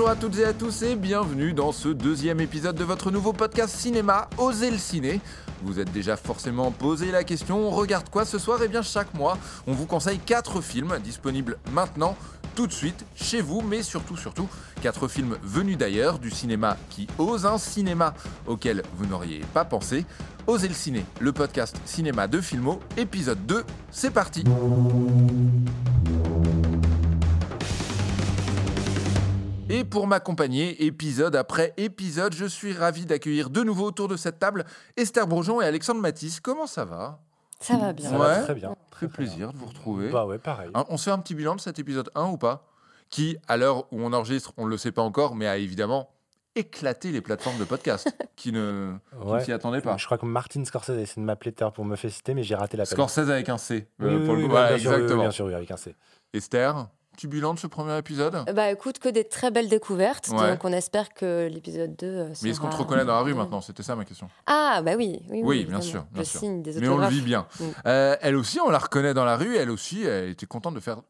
Bonjour à toutes et à tous et bienvenue dans ce deuxième épisode de votre nouveau podcast cinéma Osez le ciné. Vous êtes déjà forcément posé la question, on regarde quoi ce soir? Et bien chaque mois, on vous conseille 4 films disponibles maintenant, tout de suite, chez vous, mais surtout, surtout, 4 films venus d'ailleurs, du cinéma qui ose, un cinéma auquel vous n'auriez pas pensé. Osez le ciné, le podcast cinéma de Filmo, épisode 2, c'est parti Et pour m'accompagner, épisode après épisode, je suis ravi d'accueillir de nouveau autour de cette table Esther Bourgeon et Alexandre Matisse. Comment ça va? Ça va bien. Ça Ouais. va très bien. Très plaisir de vous retrouver. Bah ouais, pareil. Hein, on se fait un petit bilan de cet épisode 1 ou pas? Qui, à l'heure où on enregistre, on ne le sait pas encore, mais a évidemment éclaté les plateformes de podcast qui ne Ouais. s'y attendaient pas. Je crois que Martin Scorsese a essayé de m'appeler l'heure pour me féliciter, mais j'ai raté l'appel. Scorsese avec un C. Euh, oui, pour le oui, coup. bien sûr, sûr, avec un C. Esther, petit bilan de ce premier épisode? Bah écoute, que des très belles découvertes. Ouais. Donc on espère que l'épisode 2. euh, Mais est-ce qu'on te reconnaît dans la rue maintenant? C'était ça ma question. Ah bah oui. Oui, bien sûr, bien Je sûr. signe des Mais on le autographes. vit bien. Mm. Euh, elle aussi, on la reconnaît dans la rue. Elle aussi, elle était contente de faire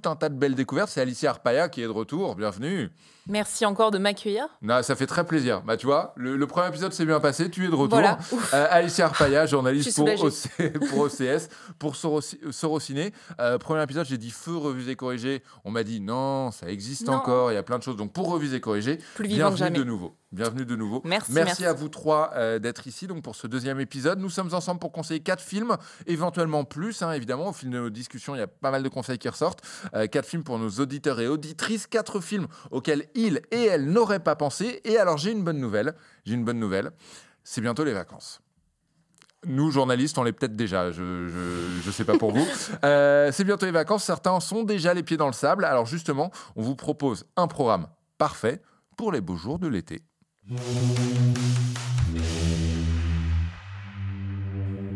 tout un tas de belles découvertes. C'est Alicia Arpaia qui est de retour. Bienvenue. Merci encore de m'accueillir. Non, ça fait très plaisir. Bah, tu vois, le, le premier épisode s'est bien passé. Tu es de retour. Voilà. Euh, Alicia Arpaia, journaliste pour, soulagée. OC pour OCS, pour Soroci- Sorociné. Euh, premier épisode, j'ai dit feu, revisé, corrigé. On m'a dit non, ça existe Non. encore. Il y a plein de choses. Donc, pour reviser, corriger, Plus bienvenue jamais. de nouveau. Bienvenue de nouveau. Merci, Merci, merci. à vous trois euh, d'être ici donc pour ce deuxième épisode. Nous sommes ensemble pour conseiller quatre films, éventuellement plus, hein, évidemment. Au fil de nos discussions, il y a pas mal de conseils qui ressortent. Euh, quatre films pour nos auditeurs et auditrices, quatre films auxquels ils et elles n'auraient pas pensé. Et alors, j'ai une bonne nouvelle. J'ai une bonne nouvelle. C'est bientôt les vacances. Nous, journalistes, on l'est peut-être déjà, je, je, je sais pas pour vous. Euh, c'est bientôt les vacances, certains sont déjà les pieds dans le sable. Alors justement, on vous propose un programme parfait pour les beaux jours de l'été.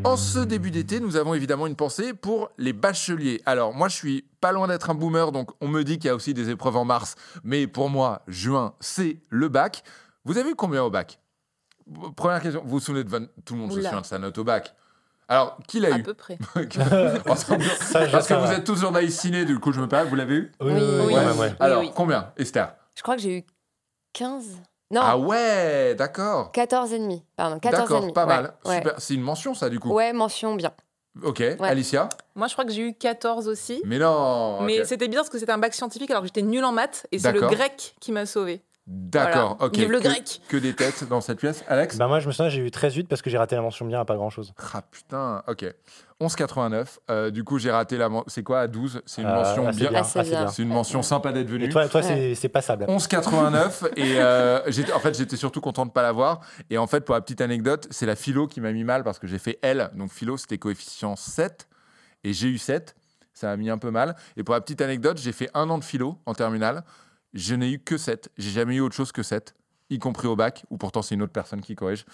En ce début d'été, nous avons évidemment une pensée pour les bacheliers. Alors, moi, je suis pas loin d'être un boomer, donc on me dit qu'il y a aussi des épreuves en mars. Mais pour moi, juin, c'est le bac. Vous avez eu combien au bac? Première question, vous vous souvenez de Tout le monde se souvient de sa note au bac? Alors, qui l'a À eu? peu près. Ça, Parce que vous êtes tous journalistes ciné, du coup, je me permets, vous l'avez eu? Oui, Oui, oui. Alors, oui. combien, Esther? Je crois que j'ai eu 15. Non, Ah ouais, d'accord. 14 et demi. Pardon, 14 et D'accord, demi. pas Ouais, mal. Ouais. Super. C'est une mention, ça, du coup. Ouais, mention bien. Ok, Alicia Moi, je crois que j'ai eu 14 aussi. Mais non Mais ok. c'était bien parce que c'était un bac scientifique alors que j'étais nulle en maths et c'est le D'accord. grec qui m'a sauvé. D'accord, Voilà. ok. Vive le que, grec. que des têtes dans cette pièce. Alex Bah moi, je me souviens, j'ai eu 13-8 parce que j'ai raté la mention bien à pas grand-chose. Ah putain, ok. 11,89. Euh, du coup, j'ai raté la. C'est quoi à 12 C'est une Euh, mention assez bien. bien. C'est une mention sympa d'être venu. Et toi, toi Ouais. c'est- passable. 11,89 et euh, en fait j'étais surtout content de pas l'avoir et en fait pour la petite anecdote c'est la philo qui m'a mis mal parce que j'ai fait L donc philo c'était coefficient 7 et j'ai eu 7 ça m'a mis un peu mal et pour la petite anecdote j'ai fait un an de philo en terminale je n'ai eu que 7 j'ai jamais eu autre chose que 7 y compris au bac où pourtant c'est une autre personne qui corrige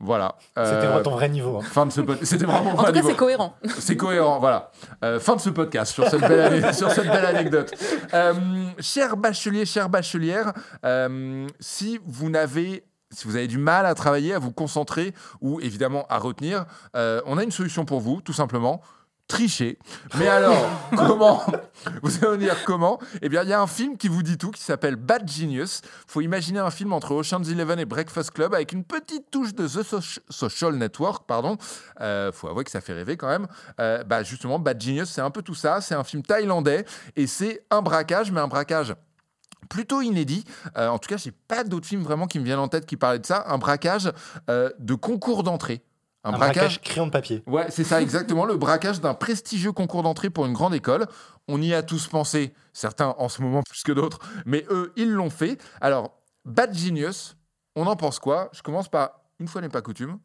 voilà C'était Euh, ton vrai niveau. hein. fin de ce pod- c'était vraiment En mon tout cas, niveau. c'est cohérent. C'est cohérent, voilà. Euh, fin de ce podcast sur cette belle, ane- sur cette belle anecdote. Euh, chers bacheliers, chères bachelières, euh, si vous n'avez si vous avez du mal à travailler, à vous concentrer ou évidemment à retenir, euh, on a une solution pour vous, tout simplement. Tricher. Mais alors, comment Vous allez me dire comment? Eh bien, il y a un film qui vous dit tout, qui s'appelle Bad Genius. faut imaginer un film entre Ocean's Eleven et Breakfast Club avec une petite touche de The Soci- Social Network, pardon. Euh, faut avouer que ça fait rêver quand même. Euh, bah justement, Bad Genius, c'est un peu tout ça. C'est un film thaïlandais et c'est un braquage, mais un braquage plutôt inédit. Euh, en tout cas, j'ai pas d'autres films vraiment qui me viennent en tête qui parlaient de ça. Un braquage de concours d'entrée. Un, braquage crayon de papier. Ouais, c'est ça exactement, le braquage d'un prestigieux concours d'entrée pour une grande école. On y a tous pensé, certains en ce moment plus que d'autres, mais eux, ils l'ont fait. Alors, Bad Genius, on en pense quoi? Je commence par, une fois n'est pas coutume,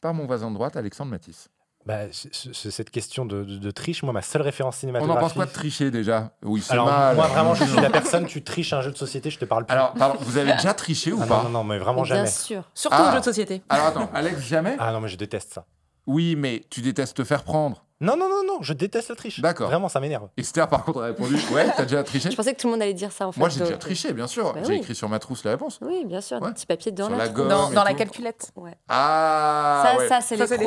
par mon voisin de droite, Alexandre Matisse. Bah, cette question de, de- de triche, moi, ma seule référence On cinématographique. en pense quoi de tricher déjà Oui, c'est Alors, mal. moi, vraiment, je suis la personne, tu triches un jeu de société, je te parle plus. Alors, pardon, vous avez déjà triché ou Ah pas non, non, non, mais vraiment Bien jamais. sûr. Surtout Ah. aux jeux de société. Alors attends, Alex, jamais Ah non, mais je déteste ça. Oui, mais tu détestes te faire prendre. Non, non, non, non, je déteste la triche. D'accord. Vraiment, ça m'énerve. Esther, par contre, a répondu Ouais, t'as déjà triché Je pensais que tout le monde allait dire ça en fait. Moi, j'ai déjà triché, bien sûr. Bah j'ai oui. écrit sur ma trousse la réponse. Oui, bien sûr, Ouais. des petits papiers dans Sur la, gomme. Dans, la calculette. Ouais. Ah ça, ouais. ça, c'est les Ça, ça,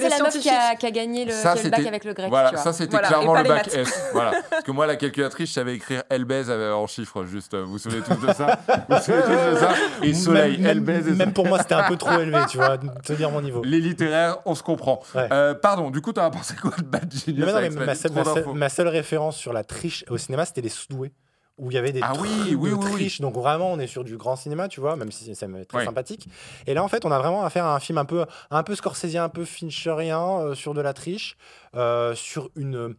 c'est la meuf qui a, scientifiques. qui a gagné le, Ça, qui a le bac c'était- avec le grec. Voilà, tu vois. ça c'était Voilà, clairement le bac. S. Voilà. Parce que moi, la calculatrice, je savais écrire elle baise euh, en chiffres, juste. Vous vous souvenez tous de ça? Vous vous souvenez tous de ça? Et soleil, Même- elle même, même pour moi, c'était un peu trop élevé, tu vois, de te dire mon niveau. Les littéraires, on se comprend. Ouais. Euh, pardon, du coup, t'en as pensé quoi de Bad Genius Mais non, mais avec ma, seule, ma seule- d'infos. ma seule référence sur la triche au cinéma, c'était les Soudoués. Où il y avait des Ah oui, oui, de oui, oui. triche. Donc vraiment, on est sur du grand cinéma, tu vois, même si c'est très Ouais. sympathique. Et là, en fait, on a vraiment affaire à un film un peu, un peu scorsésien, un peu fincherien euh, sur de la triche, euh, sur une,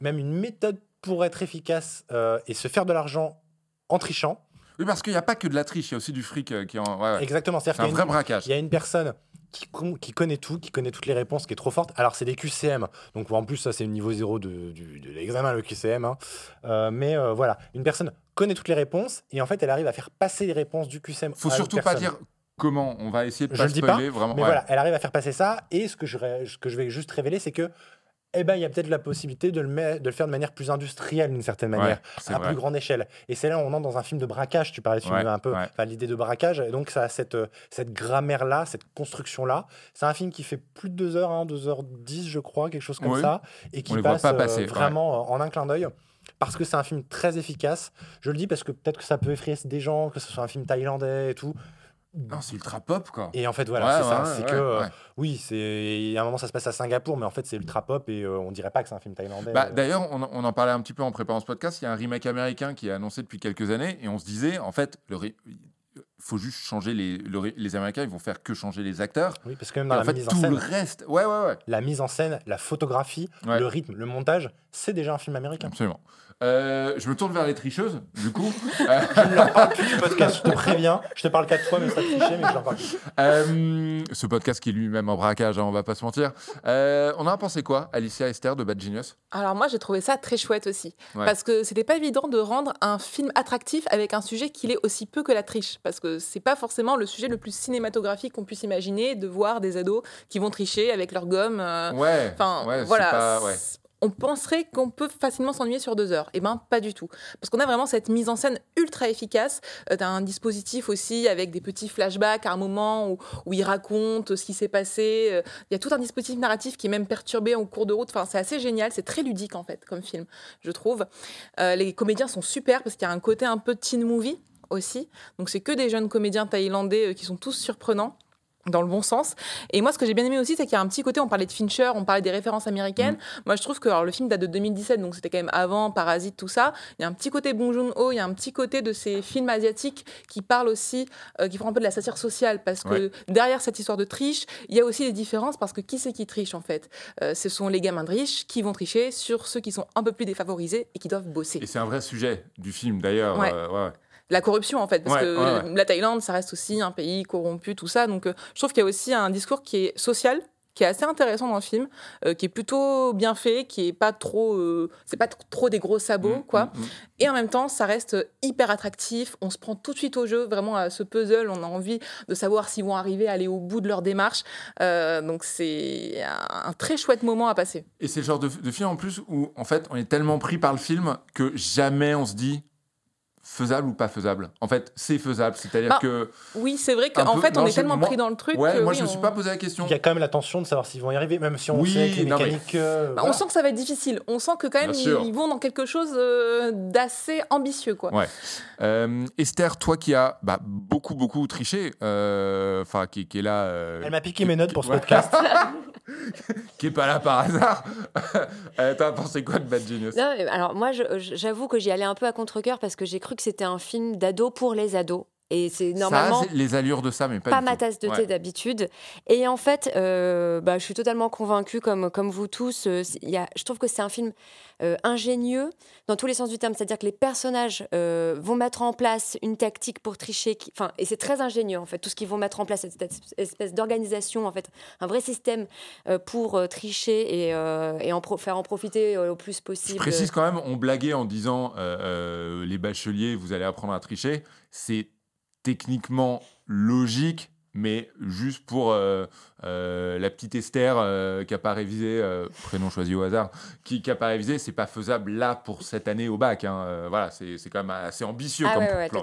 même une méthode pour être efficace euh, et se faire de l'argent en trichant. Oui, parce qu'il n'y a pas que de la triche, il y a aussi du fric qui est en. ouais, ouais. Exactement. C'est un vrai une- braquage. il y a une personne qui, con- qui connaît tout, qui connaît toutes les réponses, qui est trop forte. Alors, c'est des QCM. Donc, en plus, ça, c'est le niveau zéro de, l'examen, le QCM. hein. Euh, mais euh, voilà, une personne connaît toutes les réponses et en fait, elle arrive à faire passer les réponses du QCM. Faut à une surtout pas dire comment. On va essayer de Je pas le dis spoiler, vraiment. Mais ouais. voilà, elle arrive à faire passer ça. Et ce que je, ré- ce que je vais juste révéler, c'est que. Eh ben, il y a peut-être la possibilité de le, met- de le faire de manière plus industrielle, d'une certaine manière, à vrai. plus grande échelle. Et c'est là où on entre dans un film de braquage. Tu parlais de film Ouais, un peu, ouais. l'idée de braquage. Et donc, ça a cette, euh, cette grammaire-là, cette construction-là. C'est un film qui fait plus de 2 heures, hein, 2h10, je crois, quelque chose comme Oui. ça. Et qui On passe pas euh, passer, vraiment euh, en un clin d'œil. Parce que c'est un film très efficace. Je le dis parce que peut-être que ça peut effrayer des gens, que ce soit un film thaïlandais et tout. Non, c'est ultra pop, quoi. Et en fait, voilà, Ouais, c'est ça. ouais, c'est que, euh, oui, c'est. À un moment, ça se passe à Singapour, mais en fait, c'est ultra pop et euh, on dirait pas que c'est un film thaïlandais. Bah, Euh, D'ailleurs, on, on en parlait un petit peu en préparant ce podcast. Il y a un remake américain qui est annoncé depuis quelques années et on se disait, en fait, le re- faut juste changer les, le les Américains, ils vont faire que changer les acteurs. oui, parce que même Et dans en la fait, mise en tout scène, le reste, ouais, ouais, ouais, la mise en scène, la photographie, le rythme, le montage, c'est déjà un film américain. absolument. Euh, je me tourne vers les tricheuses, du coup. Je ne leur parle plus du podcast, je te préviens. Je te parle quatre fois, mais ça triché, mais je leur parle plus. Euh, ce podcast qui est lui-même en braquage, hein, on va pas se mentir. Euh, on en a pensé quoi, Alicia Esther de Bad Genius? Alors moi, j'ai trouvé ça très chouette aussi. Ouais. Parce que c'était pas évident de rendre un film attractif avec un sujet qui est aussi peu que la triche. Parce que c'est pas forcément le sujet le plus cinématographique qu'on puisse imaginer de voir des ados qui vont tricher avec leur gomme. euh, Ouais. Enfin, ouais, voilà. pas- ouais. On penserait qu'on peut facilement s'ennuyer sur deux heures. Eh ben, pas du tout. Parce qu'on a vraiment cette mise en scène ultra efficace. Euh, T'as un dispositif aussi avec des petits flashbacks à un moment où, il raconte ce qui s'est passé. Euh, Il y a tout un dispositif narratif qui est même perturbé en cours de route. Enfin, c'est assez génial. C'est très ludique, en fait, comme film, je trouve. Euh, les comédiens sont super parce qu'il y a un côté un peu teen movie aussi. Donc, c'est que des jeunes comédiens thaïlandais euh, qui sont tous surprenants dans le bon sens. Et moi, ce que j'ai bien aimé aussi, c'est qu'il y a un petit côté, on parlait de Fincher, on parlait des références américaines. Mm. Moi, je trouve que alors, le film date de 2017, donc c'était quand même avant Parasite, tout ça. Il y a un petit côté Bong Joon-ho, il y a un petit côté de ces films asiatiques qui parlent aussi, euh, qui font un peu de la satire sociale, parce que derrière cette histoire de triche, il y a aussi des différences, parce que qui c'est qui triche en fait? Euh, Ce sont les gamins de riches qui vont tricher sur ceux qui sont un peu plus défavorisés et qui doivent bosser. Et c'est un vrai sujet du film, d'ailleurs. Ouais. euh, ouais. La corruption, en fait, parce Ouais, que ouais, la Thaïlande, ça reste aussi un pays corrompu, tout ça. Donc, euh, je trouve qu'il y a aussi un discours qui est social, qui est assez intéressant dans le film, euh, qui est plutôt bien fait, qui est pas trop, euh, c'est pas trop des gros sabots, Mm, quoi. mm, mm. Et en même temps, ça reste hyper attractif. On se prend tout de suite au jeu, vraiment à ce puzzle. On a envie de savoir s'ils vont arriver à aller au bout de leur démarche. Donc, c'est un, un très chouette moment à passer. Et c'est le genre de, de film en plus où, en fait, on est tellement pris par le film que jamais on se dit faisable ou pas faisable. En fait, c'est faisable. C'est-à-dire Bah, que. Oui, c'est vrai qu'en fait, on non, est tellement moi- pris dans le truc. Ouais, que moi, oui, je me suis pas posé la question. Il y a quand même la tension de savoir s'ils vont y arriver, même si on Oui, sait que les non, mais- mécaniques. euh, Bah, voilà. On sent que ça va être difficile. On sent que quand même ils, vont dans quelque chose euh, d'assez ambitieux, quoi. Ouais. Euh, Esther, toi qui as bah, beaucoup, beaucoup triché, euh, enfin, qui, qui est là. euh, Elle m'a piqué mes notes pour ce Ouais. podcast. qui est pas là par hasard. euh, T'as pensé quoi de Bad Genius? Non, alors moi, j'avoue que j'y allais un peu à contre-cœur parce que j'ai cru que c'était un film d'ado pour les ados. Et c'est normalement Ça a les allures de ça, mais pas, pas, ma tasse de thé Ouais. d'habitude. Et en fait, euh, bah, je suis totalement convaincue, comme, comme vous tous. euh, y a, je trouve que c'est un film euh, ingénieux dans tous les sens du terme. C'est-à-dire que les personnages euh, vont mettre en place une tactique pour tricher. qui- et c'est très ingénieux, en fait, tout ce qu'ils vont mettre en place, cette espèce d'organisation, en fait, un vrai système pour tricher et, et en faire en profiter au plus Je possible. précise quand même, on blaguait en disant les bacheliers, vous allez apprendre à tricher. C'est techniquement logique, mais juste pour euh, euh, la petite Esther euh, qui n'a pas révisé, prénom choisi au hasard, qui n'a pas révisé, c'est pas faisable là pour cette année au bac. Hein. voilà, c'est quand même assez ambitieux ah comme plan.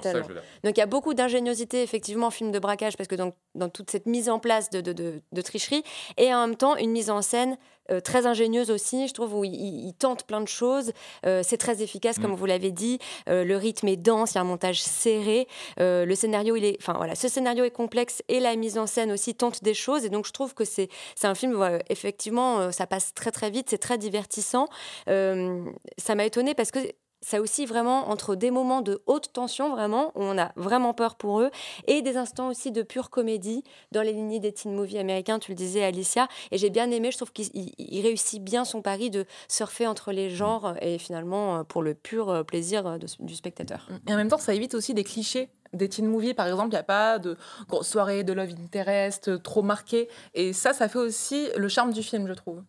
Donc il y a beaucoup d'ingéniosité effectivement en film de braquage parce que donc, dans toute cette mise en place de, de, de, tricherie et en même temps une mise en scène très ingénieuse aussi, je trouve, où il, tente plein de choses. c'est très efficace, comme mm. vous l'avez dit. le rythme est dense, il y a un montage serré. le scénario, il est, enfin voilà, ce scénario est complexe et la mise en scène aussi tente des choses. Et donc, je trouve que c'est un film, effectivement, euh, ça passe très, très vite, c'est très divertissant. Euh, ça m'a étonné parce que ça aussi vraiment entre des moments de haute tension vraiment où on a vraiment peur pour eux et des instants aussi de pure comédie dans les lignées des teen movies américains tu le disais Alicia. Et j'ai bien aimé je trouve qu'il réussit bien son pari de surfer entre les genres et finalement euh, pour le pur plaisir du spectateur. Et en même temps ça évite aussi des clichés des teen movies, par exemple, il n'y a pas de soirée de love interest trop marquée. Et ça, ça fait aussi le charme du film, je trouve.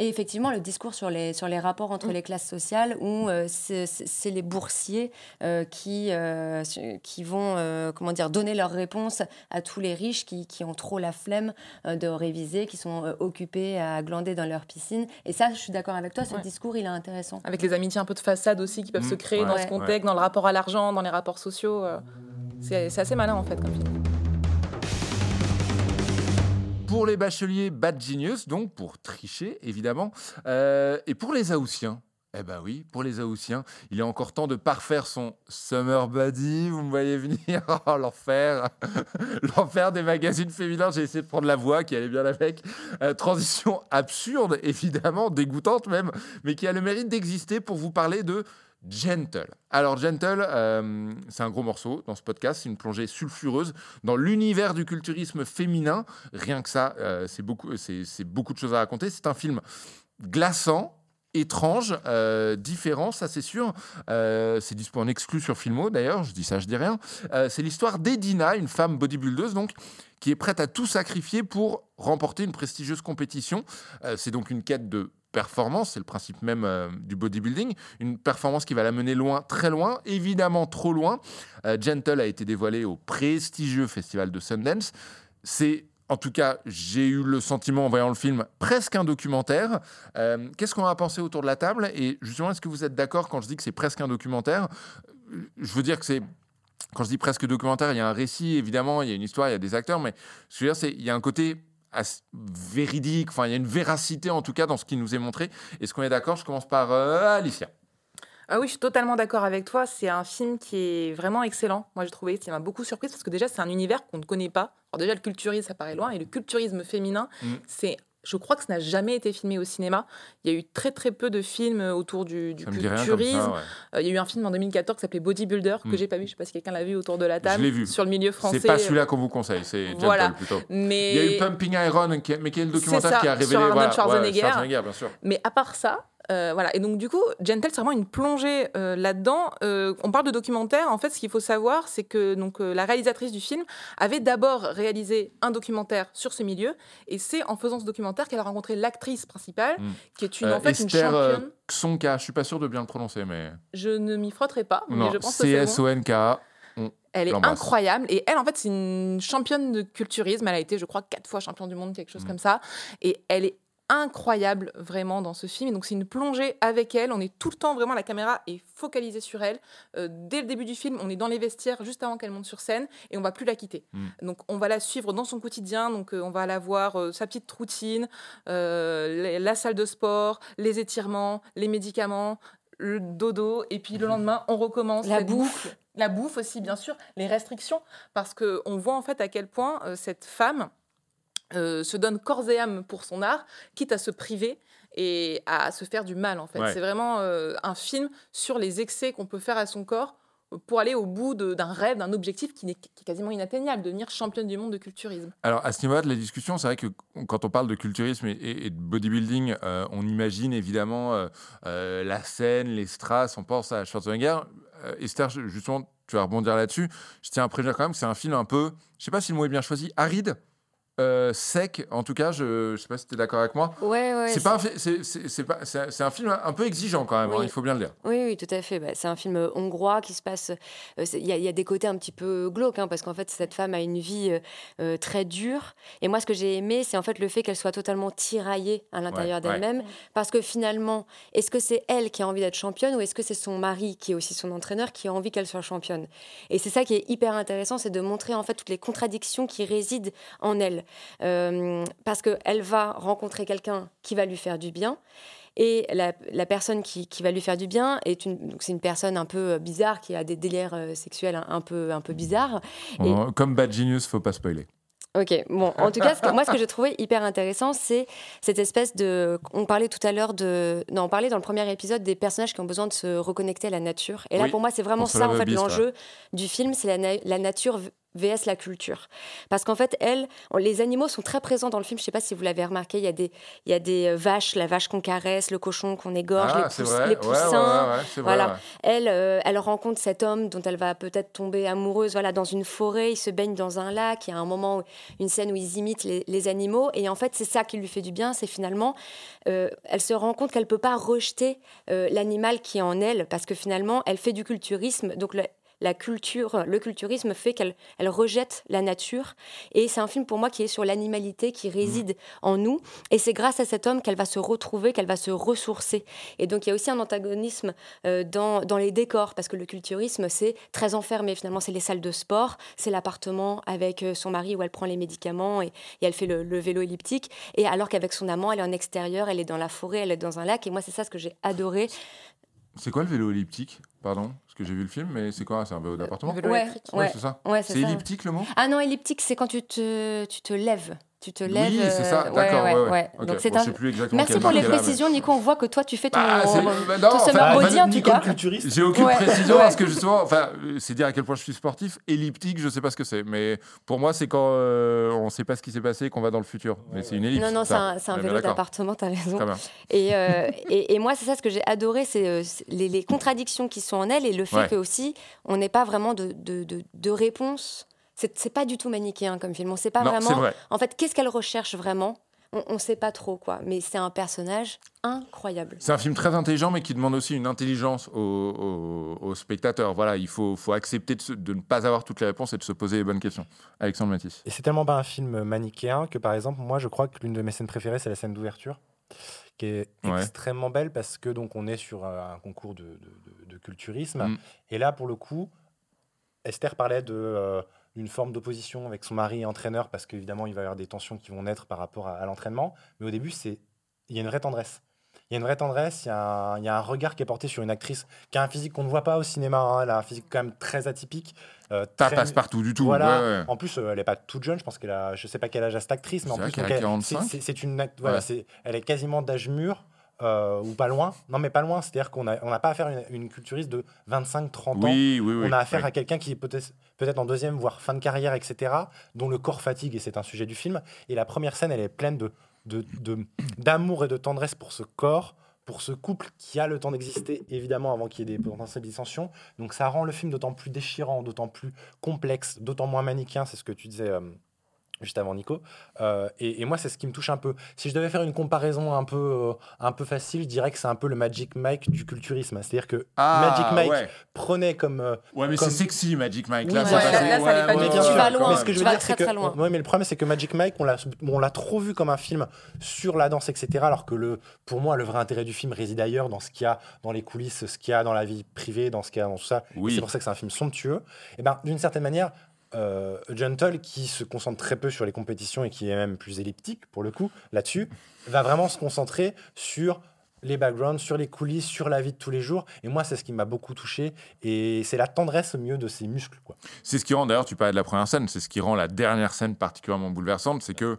Et effectivement, le discours sur les, sur les rapports entre mm. les classes sociales, où euh, c'est les boursiers euh, qui, euh, qui vont comment dire, donner leurs réponses à tous les riches qui, qui ont trop la flemme de réviser, qui sont occupés à glander dans leur piscine. Et ça, je suis d'accord avec toi, ce discours, il est intéressant. Avec les amitiés un peu de façade aussi qui peuvent se mm. créer dans ce contexte, dans le rapport à l'argent, dans les rapports sociaux. c'est assez malin en fait comme film. Pour les bacheliers, bad genius, donc pour tricher évidemment. Euh, et pour les Aoussiens, eh ben oui, pour les Aoussiens, il est encore temps de parfaire son Summer Body. Vous me voyez venir oh, L'enfer L'enfer des magazines féminins. J'ai essayé de prendre la voix qui allait bien avec. Euh, transition absurde, évidemment, dégoûtante même, mais qui a le mérite d'exister pour vous parler de Gentle. Alors Gentle, euh, c'est un gros morceau dans ce podcast, c'est une plongée sulfureuse dans l'univers du culturisme féminin. Rien que ça, euh, c'est beaucoup, beaucoup de choses à raconter. C'est un film glaçant, étrange, euh, différent, ça c'est sûr. c'est dispo en exclu sur Filmo d'ailleurs, je dis ça, je dis rien. c'est l'histoire d'Edina, une femme bodybuildeuse donc, qui est prête à tout sacrifier pour remporter une prestigieuse compétition. c'est donc une quête de performance, c'est le principe même euh, du bodybuilding, une performance qui va la mener loin, très loin, évidemment trop loin. Euh, Gentle a été dévoilé au prestigieux festival de Sundance. C'est en tout cas, j'ai eu le sentiment en voyant le film presque un documentaire. Euh, qu'est-ce qu'on a pensé autour de la table? Et justement, est-ce que vous êtes d'accord quand je dis que c'est presque un documentaire? Je veux dire que c'est quand je dis presque documentaire, il y a un récit, évidemment, il y a une histoire, il y a des acteurs, mais ce que je veux dire, c'est il y a un côté véridique, enfin il y a une véracité en tout cas dans ce qui nous est montré. Est-ce qu'on est d'accord? Je commence par euh, Alicia. Ah oui, je suis totalement d'accord avec toi. C'est un film qui est vraiment excellent. Moi, j'ai trouvé, ça m'a beaucoup surprise parce que déjà, c'est un univers qu'on ne connaît pas. Alors déjà, le culturisme, ça paraît loin, et le culturisme féminin, mm. c'est je crois que ça n'a jamais été filmé au cinéma. Il y a eu très très peu de films autour du, culturisme. Euh, il y a eu un film en 2014 qui s'appelait Bodybuilder que je hmm. j'ai pas vu. Je sais pas si quelqu'un l'a vu autour de la table. vu. Sur le milieu français. C'est pas celui-là qu'on vous conseille. C'est voilà. plutôt. Mais... Il y a eu Pumping Iron, mais qui est le documentaire qui a révélé sur voilà, Schwarzenegger. Schwarzenegger bien sûr. Mais à part ça, euh, voilà. Et donc, du coup, Gentle, c'est vraiment une plongée euh, là-dedans. Euh, on parle de documentaire. En fait, ce qu'il faut savoir, c'est que donc, la réalisatrice du film avait d'abord réalisé un documentaire sur ce milieu. Et c'est en faisant ce documentaire qu'elle a rencontré l'actrice principale, hmm. qui est une, en fait, Esther, une championne. Xonka, je suis pas sûr de bien le prononcer, mais. Je ne m'y frotterai pas. Non, C-S-O-N-K. Elle est incroyable. Et elle, en fait, c'est une championne de culturisme. Elle a été, je crois, quatre fois championne du monde, quelque chose hmm. comme ça. Et elle est incroyable vraiment dans ce film. Et donc c'est une plongée avec elle. On est tout le temps vraiment la caméra est focalisée sur elle. Euh, dès le début du film, on est dans les vestiaires juste avant qu'elle monte sur scène et on va plus la quitter. Hmm. Donc on va la suivre dans son quotidien. Donc euh, on va la voir euh, sa petite routine, la salle de sport, les étirements, les médicaments, le dodo et puis le lendemain on recommence la bouffe. La bouffe aussi bien sûr, les restrictions parce que on voit en fait à quel point cette femme euh, se donne corps et âme pour son art, quitte à se priver et à se faire du mal en fait. C'est vraiment euh, un film sur les excès qu'on peut faire à son corps pour aller au bout d'un rêve, d'un objectif qui, est, quasiment inatteignable, devenir championne du monde de culturisme. Alors à ce niveau-là de la discussion, c'est vrai que quand on parle de culturisme et, de bodybuilding, euh, on imagine évidemment la scène, les strass, on pense à Schwarzenegger. Esther, justement, tu vas rebondir là-dessus. Je tiens à prévenir quand même que c'est un film un peu, je sais pas si le mot est bien choisi, aride. Euh, sec. En tout cas, je, je sais pas si tu es d'accord avec moi. Ouais, ouais. c'est pas, c'est, un film un peu exigeant quand même. hein, il faut bien le dire. Oui, oui, tout à fait. Bah, c'est un film euh, hongrois qui se passe. euh, Il y, a- il y a des côtés un petit peu glauques, hein, parce qu'en fait, cette femme a une vie euh, très dure. Et moi, ce que j'ai aimé, c'est en fait le fait qu'elle soit totalement tiraillée à l'intérieur ouais. d'elle-même. Parce que finalement, est-ce que c'est elle qui a envie d'être championne ou est-ce que c'est son mari, qui est aussi son entraîneur, qui a envie qu'elle soit championne? Et c'est ça qui est hyper intéressant, c'est de montrer en fait toutes les contradictions qui résident en elle. Euh, parce qu'elle va rencontrer quelqu'un qui va lui faire du bien. Et la, la personne qui, qui va lui faire du bien est une, c'est une personne un peu euh, bizarre qui a des délires euh, sexuels un, un peu, un peu bizarres. Et- Comme Bad Genius, faut pas spoiler. Ok, bon, en tout cas, ce que- moi, ce que j'ai trouvé hyper intéressant, c'est cette espèce de. On parlait tout à l'heure de. Non, on parlait dans le premier épisode des personnages qui ont besoin de se reconnecter à la nature. Et là, Oui, pour moi, c'est vraiment ça, en fait, l'enjeu du film, c'est la, na- la nature vs la culture. Parce qu'en fait, elle, on- les animaux sont très présents dans le film. Je sais pas si vous l'avez remarqué, il y a des, il y a des euh, vaches, la vache qu'on caresse, le cochon qu'on égorge, ah, les, pouss- vrai. les poussins. ouais, ouais, ouais, c'est vrai, Voilà. ouais. Elle, euh, elle rencontre cet homme dont elle va peut-être tomber amoureuse voilà, dans une forêt. Ils se baignent dans un lac. Il y a un moment, où- une scène où ils imitent les, les animaux. Et en fait, c'est ça qui lui fait du bien. C'est finalement, euh, elle se rend compte qu'elle peut pas rejeter euh, l'animal qui est en elle parce que finalement, elle fait du culturisme. Donc, le- la culture, le culturisme fait qu'elle elle rejette la nature. Et c'est un film pour moi qui est sur l'animalité qui réside en nous. Et c'est grâce à cet homme qu'elle va se retrouver, qu'elle va se ressourcer. Et donc il y a aussi un antagonisme euh, dans, dans les décors, parce que le culturisme, c'est très enfermé. Finalement, c'est les salles de sport, c'est l'appartement avec euh, son mari où elle prend les médicaments et, et elle fait le, le vélo elliptique. Et alors qu'avec son amant, elle est en extérieur, elle est dans la forêt, elle est dans un lac. Et moi, c'est ça ce que j'ai adoré. C'est quoi le vélo elliptique? Pardon, que j'ai vu le film, mais c'est quoi? C'est un vélo d'appartement? vélo Ouais, électrique. Ouais, ouais. c'est ça? Ouais, C'est elliptique le mot? Ah non, elliptique, c'est quand tu te, tu te lèves. Tu te lèves. Oui, c'est ça. euh, D'accord. ouais, Ouais, Donc c'est bon, un. je sais plus exactement Merci pour les mais- précisions, Nico. On voit que toi, tu fais ton, Ah, c'est- bah non, ton summer body en tout Nicole cas. culturiste. J'ai aucune Ouais. précision Ouais. parce que justement, enfin, c'est dire à quel point je suis sportif. Elliptique, je sais pas ce que c'est, mais pour moi, c'est quand euh, on sait pas ce qui s'est passé et qu'on va dans le futur. Mais c'est une ellipse. Non, non, c'est un, un vélo d'appartement, t'as raison. Et, euh, et, et moi, c'est ça ce que j'ai adoré, c'est euh, les, les contradictions qui sont en elle et le fait que aussi, on n'ait pas vraiment de, de, de, de réponse. C'est pas du tout manichéen comme film. On sait pas Non, vraiment. vrai. En fait, qu'est-ce qu'elle recherche vraiment? On ne sait pas trop, quoi. Mais c'est un personnage incroyable. C'est un film très intelligent, mais qui demande aussi une intelligence aux, aux- aux spectateurs. Voilà, il faut, faut accepter de, se- de ne pas avoir toutes les réponses et de se poser les bonnes questions. Alexandre Matisse. Et c'est tellement pas un film manichéen que, par exemple, moi, je crois que l'une de mes scènes préférées, c'est la scène d'ouverture, qui est Ouais. extrêmement belle parce que donc on est sur euh, un concours de, de- de- de culturisme. Mm. Et là, pour le coup, Esther parlait de euh, d'une forme d'opposition avec son mari et entraîneur parce qu'évidemment, il va y avoir des tensions qui vont naître par rapport à, à l'entraînement. Mais au début, c'est il y a une vraie tendresse. Il y a une vraie tendresse, il y, a un, il y a un regard qui est porté sur une actrice qui a un physique qu'on ne voit pas au cinéma. hein. Elle a un physique quand même très atypique. euh, Pas très- passe partout du tout. voilà. Ouais, ouais. En plus, euh, elle est pas toute jeune. Je pense qu'elle a, je sais pas quel âge a cette actrice, mais en plus, vrai qu'elle donc a elle- 45. c'est- une, voilà, Ouais. c'est, elle est quasiment d'âge mûr euh, ou pas loin. Non, mais pas loin. C'est-à-dire qu'on a, on n'a pas affaire à une, une culturiste de 25-30 ans. Oui, oui, oui. on a affaire à quelqu'un qui est peut-être, en deuxième, voire fin de carrière, etc., dont le corps fatigue, et c'est un sujet du film. Et la première scène, elle est pleine de, de, de- d'amour et de tendresse pour ce corps, pour ce couple qui a le temps d'exister, évidemment, avant qu'il y ait des potentielles dissensions. Donc ça rend le film d'autant plus déchirant, d'autant plus complexe, d'autant moins manichéen, c'est ce que tu disais euh, juste avant Nico. Euh, et, et moi, c'est ce qui me touche un peu. Si je devais faire une comparaison un peu, euh, un peu facile, je dirais que c'est un peu le Magic Mike du culturisme. C'est-à-dire que Ah, Magic Mike Ouais, prenait comme... euh, ouais mais comme- c'est sexy, Magic Mike. Oui, là, ouais, c'est là, passé- là, ça pas Tu vas loin. mais ce que je veux dire, très, c'est que, très loin. ouais, mais le problème, c'est que Magic Mike, on l'a, on l'a trop vu comme un film sur la danse, etc. Alors que le, pour moi, le vrai intérêt du film réside ailleurs, dans ce qu'il y a dans les coulisses, ce qu'il y a dans la vie privée, dans ce qu'il y a dans tout ça. Oui. C'est pour ça que c'est un film somptueux. Et ben, d'une certaine manière, euh, Gentle, qui se concentre très peu sur les compétitions et qui est même plus elliptique pour le coup là-dessus, va vraiment se concentrer sur les backgrounds, sur les coulisses, sur la vie de tous les jours. Et moi, c'est ce qui m'a beaucoup touché. Et c'est la tendresse au milieu de ses muscles. C'est ce qui rend, d'ailleurs, tu parlais de la première scène, c'est ce qui rend la dernière scène particulièrement bouleversante, c'est que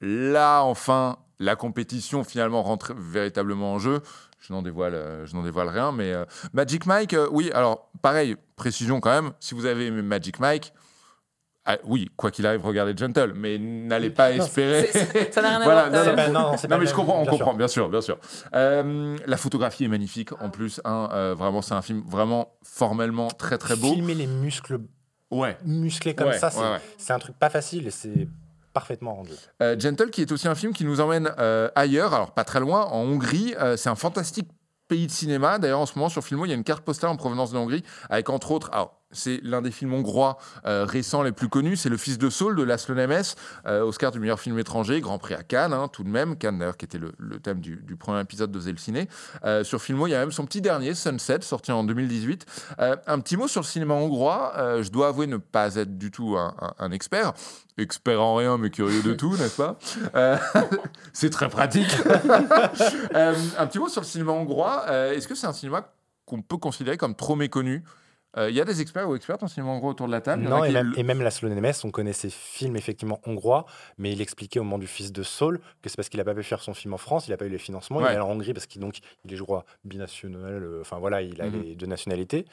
là, enfin, la compétition finalement rentre véritablement en jeu. Je n'en dévoile, euh, rien, mais euh, Magic Mike, euh, oui, alors pareil, précision quand même, si vous avez aimé Magic Mike, ah, oui, quoi qu'il arrive, regardez Gentle, mais n'allez pas Non, espérer. Ça n'a rien à Voilà, voir. non, non, pas- non, mais je comprends, on bien sûr. comprend, bien sûr, bien sûr. Euh, la photographie est magnifique en plus. hein, euh, vraiment, c'est un film vraiment formellement très très beau. Filmer les muscles Ouais. musclés comme Ouais, ça, c'est ouais, ouais. c'est un truc pas facile. et C'est parfaitement rendu. Euh, Gentle, qui est aussi un film qui nous emmène euh, ailleurs, alors pas très loin, en Hongrie. Euh, c'est un fantastique pays de cinéma. D'ailleurs, en ce moment, sur Filmo, il y a une carte postale en provenance de Hongrie, avec entre autres. Alors, c'est l'un des films hongrois euh, récents les plus connus. C'est Le Fils de Saul de Laszlo Nemes, euh, Oscar du meilleur film étranger, Grand Prix à Cannes, hein, tout de même. Cannes, d'ailleurs, qui était le, le thème du, du premier épisode de Zelciné. Euh, sur Filmo, il y a même son petit dernier, Sunset, sorti en 2018. Euh, un petit mot sur le cinéma hongrois. Je dois avouer ne pas être du tout un, un- un expert. Expert en rien, mais curieux de tout, n'est-ce pas C'est très pratique. Un petit mot sur le cinéma hongrois. Est-ce que c'est un cinéma qu'on peut considérer comme trop méconnu? Euh, Il y a des experts ou expertes en cinéma hongrois autour de la table Non, et même, et même Laszlo Nemes, on connaît ses films effectivement hongrois, mais il expliquait au moment du fils de Saul que c'est parce qu'il n'a pas pu faire son film en France, il n'a pas eu les financements, il est allé en Hongrie parce qu'il donc il est je crois binational, euh, enfin voilà, il a Mhm. les deux nationalités.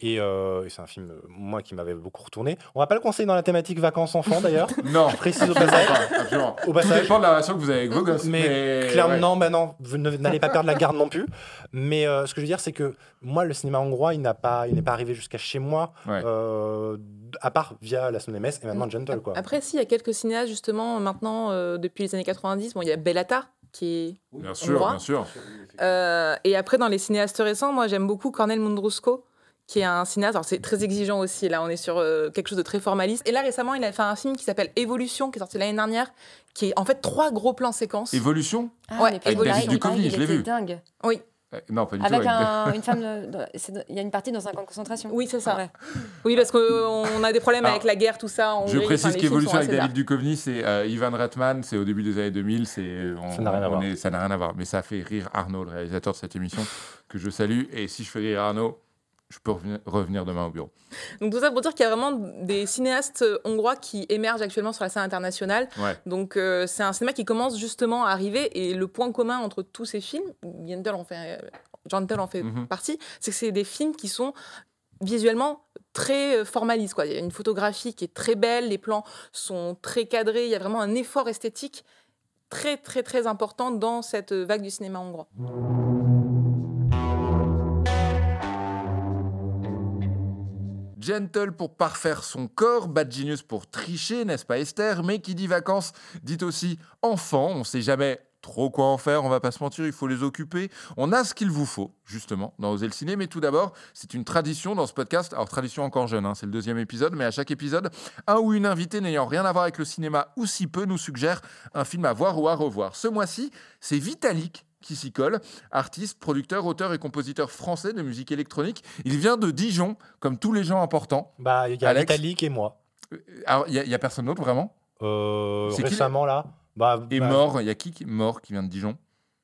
Et, euh, et c'est un film, euh, moi, qui m'avait beaucoup retourné. On va pas le conseiller dans la thématique vacances enfants d'ailleurs. Non, Je précise au absolument passage. pas, absolument. Au Tout passage. dépend de la relation que vous avez avec vos gosses. Mais, Mais, clairement, ouais. non, bah non, vous n'allez pas perdre la garde non plus. Mais euh, ce que je veux dire, c'est que moi, le cinéma hongrois, il n'a pas, il n'est pas arrivé jusqu'à chez moi, Ouais. euh, à part via la Nemes et maintenant Gentle, quoi. Après, si, il y a quelques cinéastes, justement, maintenant, euh, depuis les années 90. Bon, il y a Bellata, qui est. Bien sûr, bien sûr. Euh, et après, dans les cinéastes récents, moi, j'aime beaucoup Cornel Mundrusko, qui est un cinéaste. Alors, c'est très exigeant aussi. Là, on est sur euh, quelque chose de très formaliste. Et là, récemment, il a fait un film qui s'appelle Évolution, qui est sorti l'année dernière, qui est en fait trois gros plans séquences. Évolution Ah, Ouais, avec David Duchovny, je l'ai vu. dingue. Oui, Euh, Non, pas du Avec tout. un- une femme, de- c'est- il y a une partie dans un camp de concentration. oui, c'est ça. Ouais. Oui, parce qu'on a des problèmes Alors, avec la guerre, tout ça. Je précise qu'Évolution avec David Duchovny, c'est euh, Ivan Reitman, c'est au début des années 2000, c'est on- Ça n'a rien à voir. ça n'a rien à voir, mais ça fait rire Arnaud, le réalisateur de cette émission, que je salue. Et si je fais rire Arnaud, je peux revenir, revenir demain au bureau. Donc tout ça pour dire qu'il y a vraiment des cinéastes euh, hongrois qui émergent actuellement sur la scène internationale. Ouais. Donc euh, c'est un cinéma qui commence justement à arriver et le point commun entre tous ces films, Gentle en fait, euh, Gentle en fait Mhm. partie, c'est que c'est des films qui sont visuellement très euh, formalistes. Quoi. Il y a une photographie qui est très belle, les plans sont très cadrés, il y a vraiment un effort esthétique très très très important dans cette euh, vague du cinéma hongrois. Gentle pour parfaire son corps, Bad Genius pour tricher, n'est-ce pas Esther Mais qui dit vacances dit aussi enfant. On sait jamais trop quoi en faire, on va pas se mentir, il faut les occuper. On a ce qu'il vous faut, justement, dans Oser le ciné. Mais tout d'abord, c'est une tradition dans ce podcast. Alors, tradition encore jeune, hein, c'est le deuxième épisode, mais à chaque épisode, un ou une invitée n'ayant rien à voir avec le cinéma ou si peu nous suggère un film à voir ou à revoir. Ce mois-ci, c'est Vitalik qui s'y colle, artiste, producteur, auteur et compositeur français de musique électronique. Il vient de Dijon, comme tous les gens importants. Bah, il y a Alex Vitalik et moi. Alors, il n'y a, personne d'autre vraiment? Euh, C'est qui, récemment, là? Bah, Et bah, mort, il y a qui qui est mort qui vient de Dijon?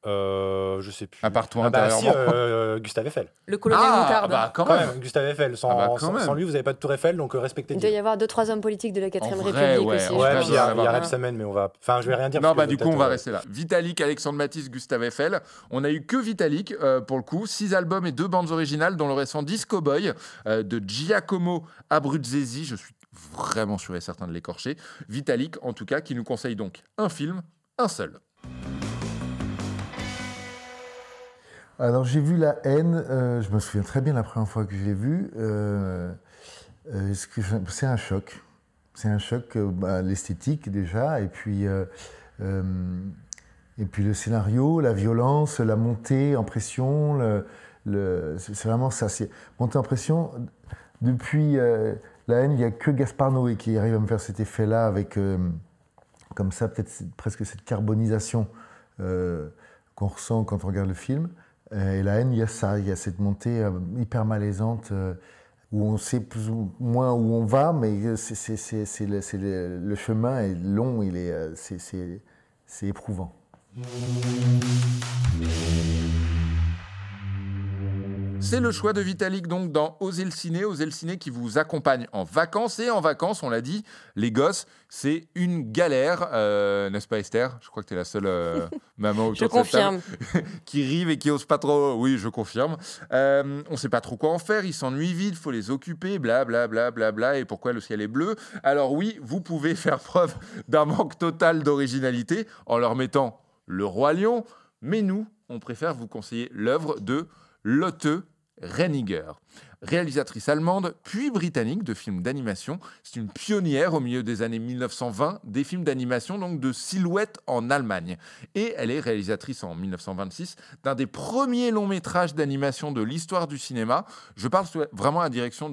Euh, Je sais plus. À part toi Ah bah, si, intérieurement. euh, Gustave Eiffel. Le colonel Moutarde. bah quand Quand même. même, Gustave Eiffel. Sans, Ah bah, sans- sans lui, vous n'avez pas de Tour Eiffel, donc euh, respectez Il doit y avoir deux, trois hommes politiques de la 4 En vrai, République ouais, aussi. Ouais, puis il y a, y a avoir- Rebsamen, mais on va. Enfin, je vais rien dire. Non, bah du coup, on va rester là. Vitalik, Alexandre Matisse, Gustave Eiffel. On a eu que Vitalik, euh, pour le coup. Six albums et deux bandes originales, dont le récent Disco Boy euh, de Giacomo Abruzzesi. Je suis vraiment sûr et certain de l'écorcher. Vitalik, en tout cas, qui nous conseille donc un film, un seul. Alors j'ai vu La haine, euh, je me souviens très bien la première fois que je l'ai vu. euh, euh, c'est un choc. C'est un choc, bah, l'esthétique déjà, et puis, et puis le scénario, la violence, la montée en pression. c'est vraiment ça. C'est montée en pression. Depuis La haine, il n'y a que Gaspard Noé qui arrive à me faire cet effet-là avec, comme ça, peut-être presque cette carbonisation qu'on ressent quand on regarde le film. Euh, et la haine, il y a ça, il y a cette montée euh, hyper malaisante euh, où on sait plus ou moins où on va, mais le, chemin est long, il est, c'est éprouvant. C'est le choix de Vitalik donc dans Oser le ciné, Oser le ciné qui vous accompagne en vacances et en vacances, on l'a dit, les gosses, c'est une galère, euh, n'est-ce pas Esther? Je crois que tu es la seule euh, maman Je autour de cette table confirme. qui rive et qui ose pas trop. Oui, je confirme. Euh, on sait pas trop quoi en faire. Ils s'ennuient vite. Faut les occuper. Bla bla bla bla bla. Et pourquoi le ciel est bleu? Alors oui, vous pouvez faire preuve d'un manque total d'originalité en leur mettant le roi lion. Mais nous, on préfère vous conseiller l'œuvre de Lotte Reiniger. Réalisatrice allemande, puis britannique de films d'animation, c'est une pionnière au milieu des années 1920 des films d'animation, donc de silhouette en Allemagne. Et elle est réalisatrice en 1926 d'un des premiers longs métrages d'animation de l'histoire du cinéma. Je parle vraiment à la direction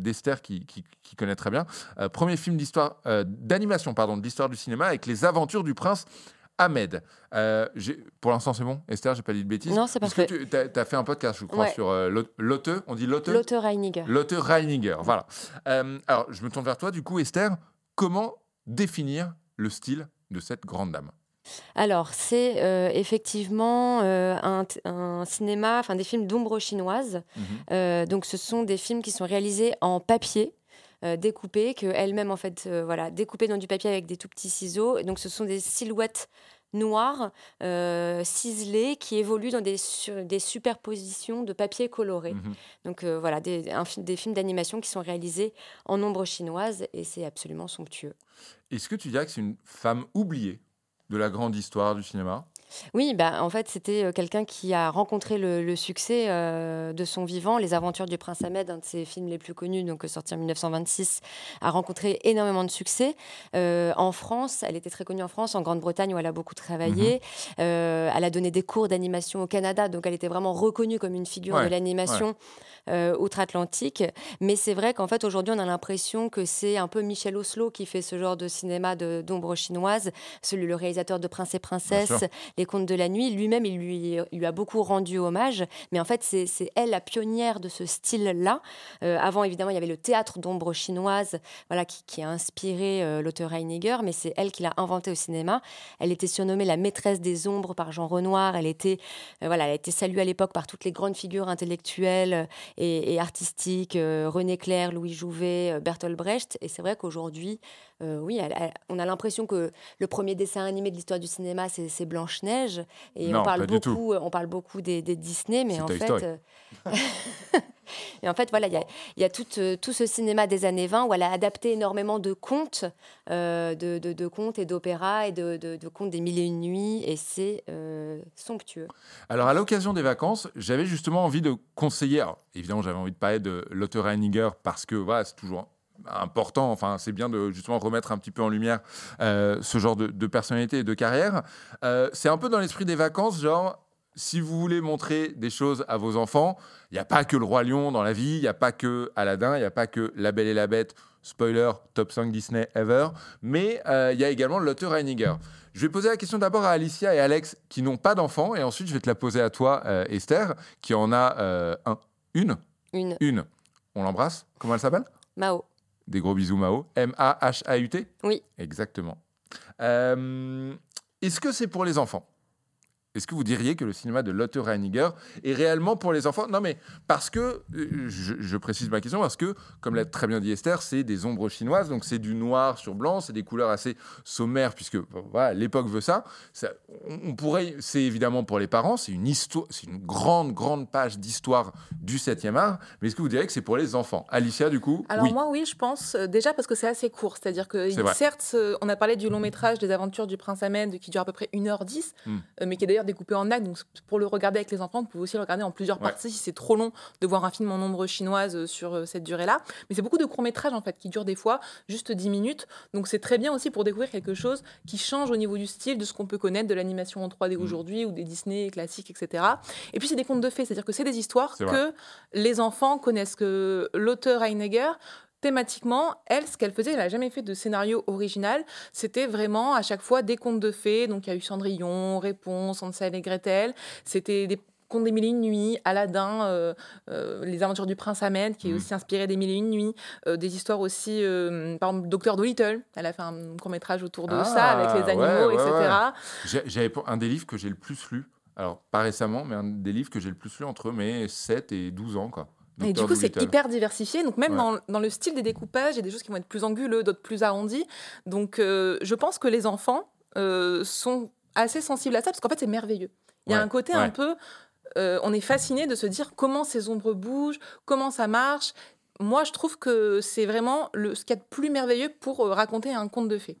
d'Esther qui, qui, connaît très bien. Euh, premier film d'histoire euh, d'animation de l'histoire du cinéma avec les aventures du prince Ahmed. Euh, pour l'instant, c'est bon Esther, j'ai pas dit de bêtises Non, c'est parfait. Tu as, fait un podcast, je crois, sur euh, Lotte. On dit Lotte? Lotte Reiniger. Lotte Reiniger, voilà. Euh, alors, je me tourne vers toi, du coup, Esther. Comment définir le style de cette grande dame? Alors, c'est effectivement un, cinéma, enfin des films d'ombre chinoise. Mhm. donc, ce sont des films qui sont réalisés en papier, découpés, que elle-même en fait, voilà, découpés dans du papier avec des tout petits ciseaux. donc, ce sont des silhouettes noir, euh, ciselé, qui évolue dans des, des superpositions de papier coloré. Mhm. Donc euh, voilà, des, des films d'animation qui sont réalisés en ombre chinoise et c'est absolument somptueux. Est-ce que tu dirais que c'est une femme oubliée de la grande histoire du cinéma? Oui, bah, en fait, c'était euh, quelqu'un qui a rencontré le, succès euh, de son vivant. Les Aventures du Prince Ahmed, un de ses films les plus connus, donc sorti en 1926, a rencontré énormément de succès. Euh, en France, elle était très connue en France, en Grande-Bretagne où elle a beaucoup travaillé. Mhm. elle a donné des cours d'animation au Canada, donc elle était vraiment reconnue comme une figure de l'animation. outre-Atlantique. Mais c'est vrai qu'en fait, aujourd'hui, on a l'impression que c'est un peu Michel Oslo qui fait ce genre de cinéma d'ombre chinoise, celui le réalisateur de Prince et Princesse, les Contes de la Nuit. Lui-même, il lui, lui, a beaucoup rendu hommage. Mais en fait, c'est elle la pionnière de ce style-là. Euh, avant, évidemment, il y avait le théâtre d'ombre chinoise voilà, qui, a inspiré euh, l'auteur Heiniger, mais c'est elle qui l'a inventé au cinéma. Elle était surnommée la maîtresse des ombres par Jean Renoir. Elle, était, euh, voilà, elle a été saluée à l'époque par toutes les grandes figures intellectuelles et, artistiques, René Clair, Louis Jouvet, Bertolt Brecht. Et c'est vrai qu'aujourd'hui, oui, on a l'impression que le premier dessin animé de l'histoire du cinéma, c'est Blanche-Neige et on parle beaucoup, on parle beaucoup des, Disney, mais en fait, euh, et en fait, voilà, il y a, tout, euh, tout, ce cinéma des années 20 où elle a adapté énormément de contes, euh, de, de, contes et d'opéras et de, contes des mille et une nuits, et c'est somptueux. Alors, à l'occasion des vacances, j'avais justement envie de conseiller. évidemment, j'avais envie de parler de l'auteur Heiniger parce que voilà, c'est toujours important. Enfin, c'est bien de justement remettre un petit peu en lumière euh, ce genre de, personnalité et de carrière. Euh, c'est un peu dans l'esprit des vacances, genre. Si vous voulez montrer des choses à vos enfants, il n'y a pas que le roi lion dans la vie, il n'y a pas que Aladdin, il n'y a pas que La Belle et la Bête, spoiler, top 5 Disney ever, mais euh, il y a également l'auteur Reiniger. Je vais poser la question d'abord à Alicia et Alex qui n'ont pas d'enfants, et ensuite je vais te la poser à toi, Esther, qui en a un, une. Une. Une. On l'embrasse Comment elle s'appelle? Mao. Des gros bisous, Mao. M-A-H-A-U-T Oui. Exactement. Euh, est-ce que c'est pour les enfants? Est-ce que vous diriez que le cinéma de Lotte Reiniger est réellement pour les enfants? Non, mais parce que, euh, je, précise ma question, parce que, comme l'a très bien dit Esther, c'est des ombres chinoises, donc c'est du noir sur blanc, c'est des couleurs assez sommaires, puisque voilà, l'époque veut ça. on, pourrait, c'est évidemment pour les parents, c'est une histoire, c'est une grande, grande page d'histoire du 7e art, mais est-ce que vous diriez que c'est pour les enfants? Alicia, du coup Alors moi, oui, je pense, euh, déjà parce que c'est assez court, c'est-à-dire que certes, euh, on a parlé du long métrage des aventures du prince Ahmed qui dure à peu près 1h10, hmm. mais qui est d'ailleurs découpé en actes. Donc, pour le regarder avec les enfants, vous pouvez aussi le regarder en plusieurs parties si c'est trop long de voir un film en nombre chinoise euh, sur euh, cette durée-là. Mais c'est beaucoup de courts-métrages, en fait, qui durent des fois juste 10 minutes. Donc, c'est très bien aussi pour découvrir quelque chose qui change au niveau du style de ce qu'on peut connaître de l'animation en 3D mm. aujourd'hui ou des Disney classiques, etc. Et puis, c'est des contes de fées, c'est-à-dire que c'est des histoires que les enfants connaissent, que l'auteur Heidegger thématiquement, elle, ce qu'elle faisait, elle n'a jamais fait de scénario original. C'était vraiment à chaque fois des contes de fées. Donc il y a eu Cendrillon, Réponse, Hansel et Gretel. C'était des contes des mille et une nuits, Aladdin, euh, euh, Les aventures du prince Ahmed, qui est mmh. aussi inspiré des mille et une nuits. Euh, des histoires aussi, par exemple, Docteur Dolittle. Elle a fait un court métrage autour de ça, avec les ah, animaux, etc. J'avais un des livres que j'ai le plus lu. Alors, pas récemment, mais un des livres que j'ai le plus lu entre mes 7 et 12 ans, quoi. Et du coup, c'est hyper diversifié. Donc, même dans, dans, le style des découpages, il y a des choses qui vont être plus anguleux, d'autres plus arrondies. Donc, euh, je pense que les enfants euh, sont assez sensibles à ça, parce qu'en fait, c'est merveilleux. Il y a un côté un peu. Euh, on est fasciné de se dire comment ces ombres bougent, comment ça marche. Moi, je trouve que c'est vraiment le, ce qu'il y a de plus merveilleux pour raconter un conte de fées.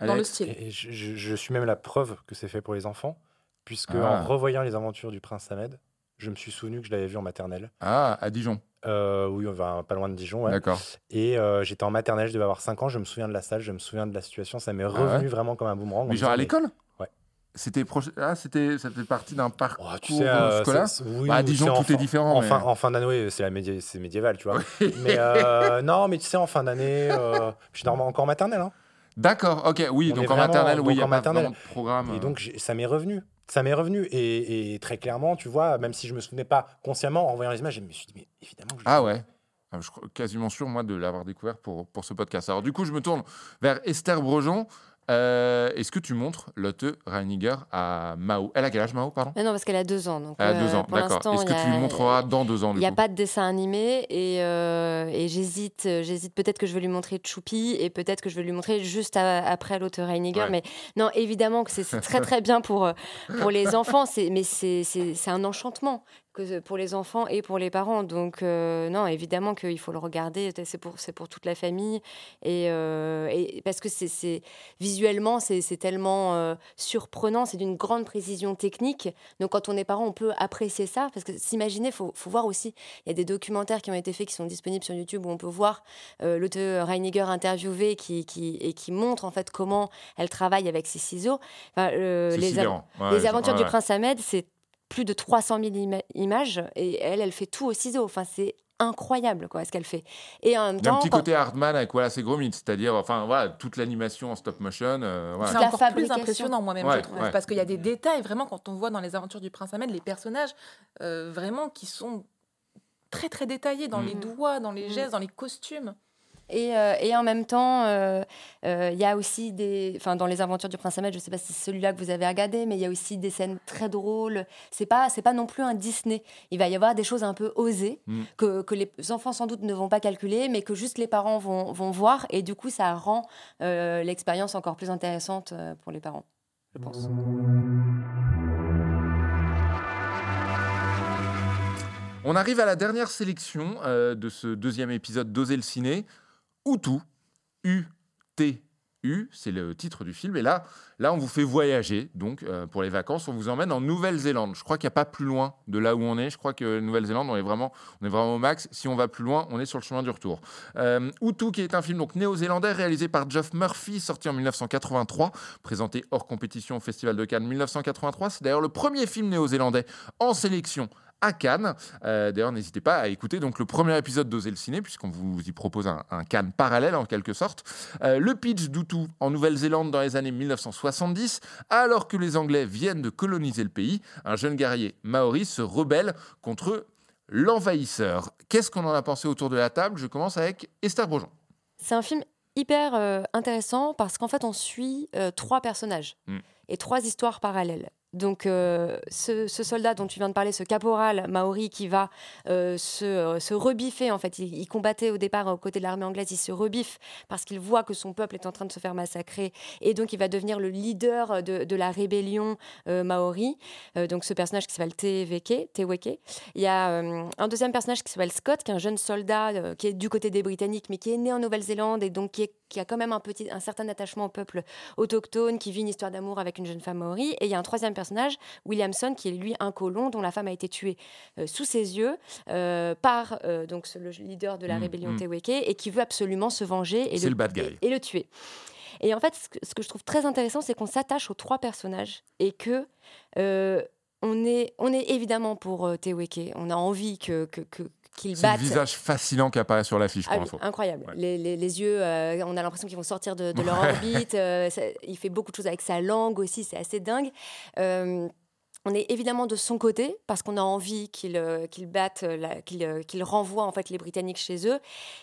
dans le style. Et je, suis même la preuve que c'est fait pour les enfants, puisque ah. en revoyant les aventures du prince Ahmed, Je me suis souvenu que je l'avais vu en maternelle. Ah, à Dijon. Euh, oui, enfin, pas loin de Dijon. Ouais. D'accord. Et euh, j'étais en maternelle, je devais avoir 5 ans. Je me souviens de la salle, je me souviens de la situation. Ça m'est Ah revenu ouais vraiment comme un boomerang. Mais genre à l'école Ouais. C'était proche... ah, c'était ça fait partie d'un parcours Oh, tu sais, euh, scolaire. oui, Bah, à Dijon, tout est différent, En, mais- fin, en fin d'année, c'est la médi- c'est médiéval, tu vois. mais non, mais tu sais, en fin d'année, je suis normalement encore en maternelle. Hein. D'accord. Ok. Oui. On donc en maternelle, oui, il y a maternelle. programme. Et donc, ça m'est revenu. Ça m'est revenu. Et, et très clairement, tu vois, même si je me souvenais pas consciemment, en voyant les images, je me suis dit, mais évidemment que je Ah ouais. Ah, Je suis quasiment sûr, moi, de l'avoir découvert pour, pour ce podcast. Alors, du coup, je me tourne vers Esther Brejon. Euh, Est-ce que tu montres Lotte Reiniger à Mao Elle a quel âge, Mao Pardon? Ah non, parce qu'elle a deux ans. Donc, Elle a deux euh, ans, pour d'accord. Est-ce que tu lui montreras dans deux ans, Il n'y a pas de dessin animé et, euh, et j'hésite, j'hésite peut-être que je vais lui montrer Choupi et peut-être que je vais lui montrer juste à- après l'auteur Reiniger. Ouais. Mais non, évidemment que c'est très très bien pour, pour les enfants, mais c'est un enchantement que pour les enfants et pour les parents. Donc euh, non, évidemment qu'il faut le regarder, c'est pour, c'est pour toute la famille et, euh, et parce que c'est- c'est visuellement c'est c'est tellement euh, surprenant, c'est d'une grande précision technique. Donc quand on est parent, on peut apprécier ça parce que s'imaginer, faut, faut voir aussi. Il y a des documentaires qui ont été faits, qui sont disponibles sur YouTube où on peut voir l'auteur Reiniger interviewé qui, qui, et qui montre en fait comment elle travaille avec ses ciseaux. Enfin, les, av- sidérant. Ouais, les je- aventures ouais, du prince Ahmed, c'est plus de 300 000 ima- images et elle, elle fait tout au ciseau. Enfin, c'est incroyable quoi ce qu'elle fait. Et en même Il y a un petit quand- côté Hardman avec voilà, ses gros mythes, c'est-à-dire enfin, voilà, toute l'animation en stop motion. euh, voilà. C'est La encore plus impressionnant moi-même, Ouais, je trouve. ouais. Parce qu'il y a des détails, vraiment, quand on voit dans les aventures du prince Ahmed, les personnages, euh, vraiment, qui sont très, très détaillés dans Mm. les doigts, dans les Mm. gestes, dans les costumes. Et, euh, et en même temps, euh, euh, il y a aussi des. Enfin, dans les aventures du prince Ahmed, je ne sais pas si c'est celui-là que vous avez regardé, mais il y a aussi des scènes très drôles. C'est pas, c'est pas non plus un Disney. Il va y avoir des choses un peu osées Mm. que, que les enfants sans doute ne vont pas calculer, mais que juste les parents vont, vont voir. Et du coup, ça rend l'expérience encore plus intéressante pour les parents, je pense. On arrive à la dernière sélection de ce deuxième épisode d'Oser le ciné. Utu, U-T-U, c'est le titre du film. Et là, là, on vous fait voyager. Donc, euh, pour les vacances, on vous emmène en Nouvelle-Zélande. Je crois qu'il n'y a pas plus loin de là où on est. Je crois que Nouvelle-Zélande, on est vraiment, on est vraiment au max. Si on va plus loin, on est sur le chemin du retour. Euh, Utu, qui est un film néo-zélandais réalisé par Geoff Murphy, sorti en 1983, présenté hors compétition au Festival de Cannes 1983. C'est d'ailleurs le premier film néo-zélandais en sélection à Cannes. Euh, D'ailleurs, n'hésitez pas à écouter donc le premier épisode d'Oser le ciné, puisqu'on vous y propose un, un Cannes parallèle en quelque sorte. Euh, le pitch d'Utu en Nouvelle-Zélande dans les années 1970, alors que les Anglais viennent de coloniser le pays, un jeune guerrier maori se rebelle contre l'envahisseur. Qu'est-ce qu'on en a pensé autour de la table? Je commence avec Esther Brejon. C'est un film hyper euh, intéressant parce qu'en fait, on suit trois personnages Mm. et trois histoires parallèles. Donc, euh, ce, soldat dont tu viens de parler, ce caporal maori qui va euh, se, euh, se rebiffer, en fait, il, combattait au départ aux côtés de l'armée anglaise, il se rebiffe parce qu'il voit que son peuple est en train de se faire massacrer et donc il va devenir le leader de, la rébellion maori. Donc, ce personnage qui s'appelle Teweke. Il y a un deuxième personnage qui s'appelle Scott, qui est un jeune soldat qui est du côté des Britanniques, mais qui est né en Nouvelle-Zélande et donc qui, qui a quand même un, petit, un certain attachement au peuple autochtone, qui vit une histoire d'amour avec une jeune femme maori. Et il y a un troisième personnage, Williamson, qui est lui un colon dont la femme a été tuée euh, sous ses yeux euh, par euh, donc le leader de la Mm, rébellion mm. Teweke et qui veut absolument se venger et le bad guy. et- et le tuer. Et en fait, ce que, ce que je trouve très intéressant, c'est qu'on s'attache aux trois personnages et que on, est, on est évidemment pour euh, Teweke. On a envie que, que, que- qu'il C'est le visage fascinant qui apparaît sur l'affiche, Ah pour info. incroyable. Ouais. Les, les- les yeux, euh, on a l'impression qu'ils vont sortir de, de leur Ouais. orbite. euh, ça- il fait beaucoup de choses avec sa langue aussi, c'est assez dingue. Euh, on est évidemment de son côté parce qu'on a envie qu'il qu'il batte, qu'il renvoie en fait les Britanniques chez eux.